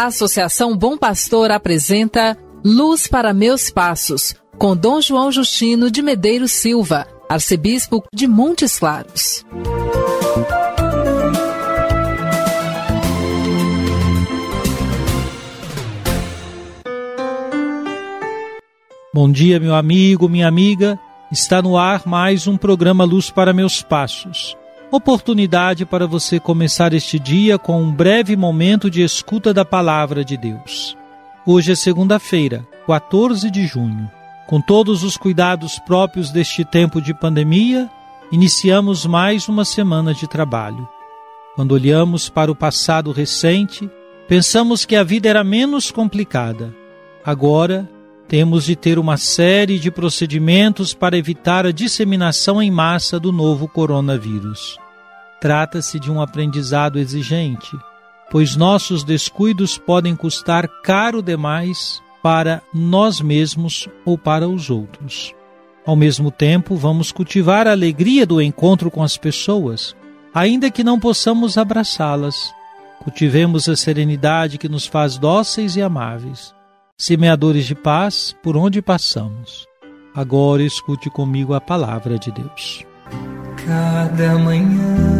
A Associação Bom Pastor apresenta Luz para Meus Passos, com Dom João Justino de Medeiros Silva, arcebispo de Montes Claros. Bom dia, meu amigo, minha amiga. Está no ar mais um programa Luz para Meus Passos. Oportunidade para você começar este dia com um breve momento de escuta da palavra de Deus. Hoje é segunda-feira, 14 de junho. Com todos os cuidados próprios deste tempo de pandemia, iniciamos mais uma semana de trabalho. Quando olhamos para o passado recente, pensamos que a vida era menos complicada. Agora, temos de ter uma série de procedimentos para evitar a disseminação em massa do novo coronavírus. Trata-se de um aprendizado exigente, pois nossos descuidos podem custar caro demais para nós mesmos ou para os outros. Ao mesmo tempo, vamos cultivar a alegria do encontro com as pessoas, ainda que não possamos abraçá-las. Cultivemos a serenidade que nos faz dóceis e amáveis semeadores de paz por onde passamos. Agora escute comigo a palavra de Deus. Cada manhã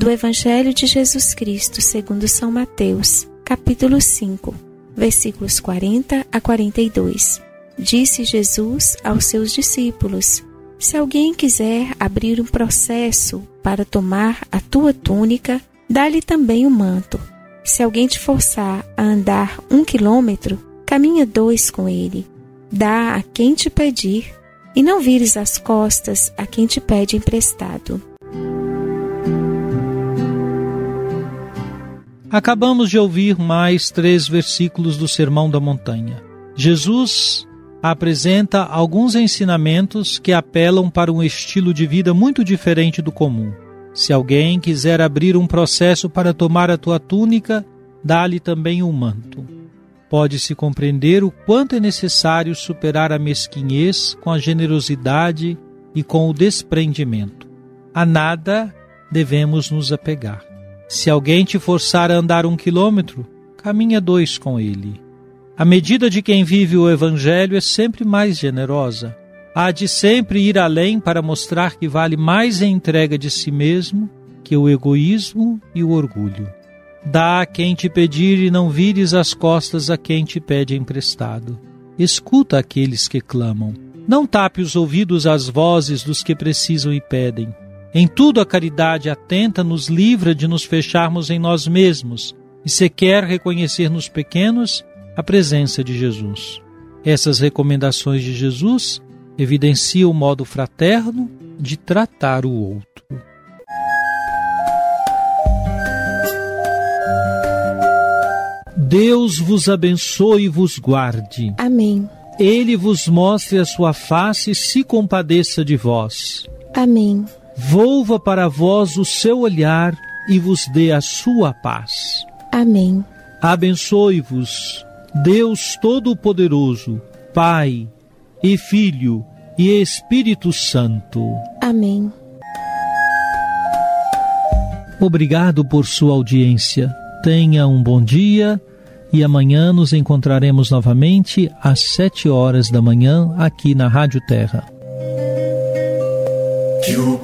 Do Evangelho de Jesus Cristo, segundo São Mateus, capítulo 5, versículos 40 a 42. Disse Jesus aos seus discípulos: Se alguém quiser abrir um processo para tomar a tua túnica, dá-lhe também o um manto. Se alguém te forçar a andar um quilômetro, caminha dois com ele. Dá a quem te pedir, e não vires as costas a quem te pede emprestado. Acabamos de ouvir mais três versículos do Sermão da Montanha. Jesus apresenta alguns ensinamentos que apelam para um estilo de vida muito diferente do comum. Se alguém quiser abrir um processo para tomar a tua túnica, dá-lhe também um manto. Pode-se compreender o quanto é necessário superar a mesquinhez com a generosidade e com o desprendimento. A nada devemos nos apegar. Se alguém te forçar a andar um quilômetro, caminha dois com ele. A medida de quem vive o Evangelho é sempre mais generosa há de sempre ir além para mostrar que vale mais a entrega de si mesmo que o egoísmo e o orgulho. Dá a quem te pedir e não vires as costas a quem te pede emprestado. Escuta aqueles que clamam. Não tape os ouvidos às vozes dos que precisam e pedem. Em tudo a caridade atenta nos livra de nos fecharmos em nós mesmos e se quer reconhecer nos pequenos a presença de Jesus. Essas recomendações de Jesus evidencia o modo fraterno de tratar o outro. Deus vos abençoe e vos guarde. Amém. Ele vos mostre a sua face e se compadeça de vós. Amém. Volva para vós o seu olhar e vos dê a sua paz. Amém. Abençoe-vos, Deus Todo-Poderoso, Pai e Filho e Espírito Santo. Amém. Obrigado por sua audiência. Tenha um bom dia e amanhã nos encontraremos novamente às sete horas da manhã aqui na Rádio Terra. Que o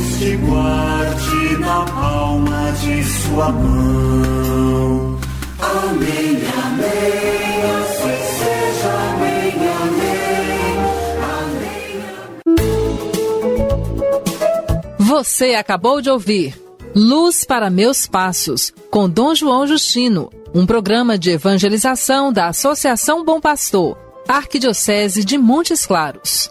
Deus te guarde na palma de sua mão. Amém, amém, assim seja, amém, amém, amém. Você acabou de ouvir Luz para Meus Passos, com Dom João Justino, um programa de evangelização da Associação Bom Pastor, Arquidiocese de Montes Claros.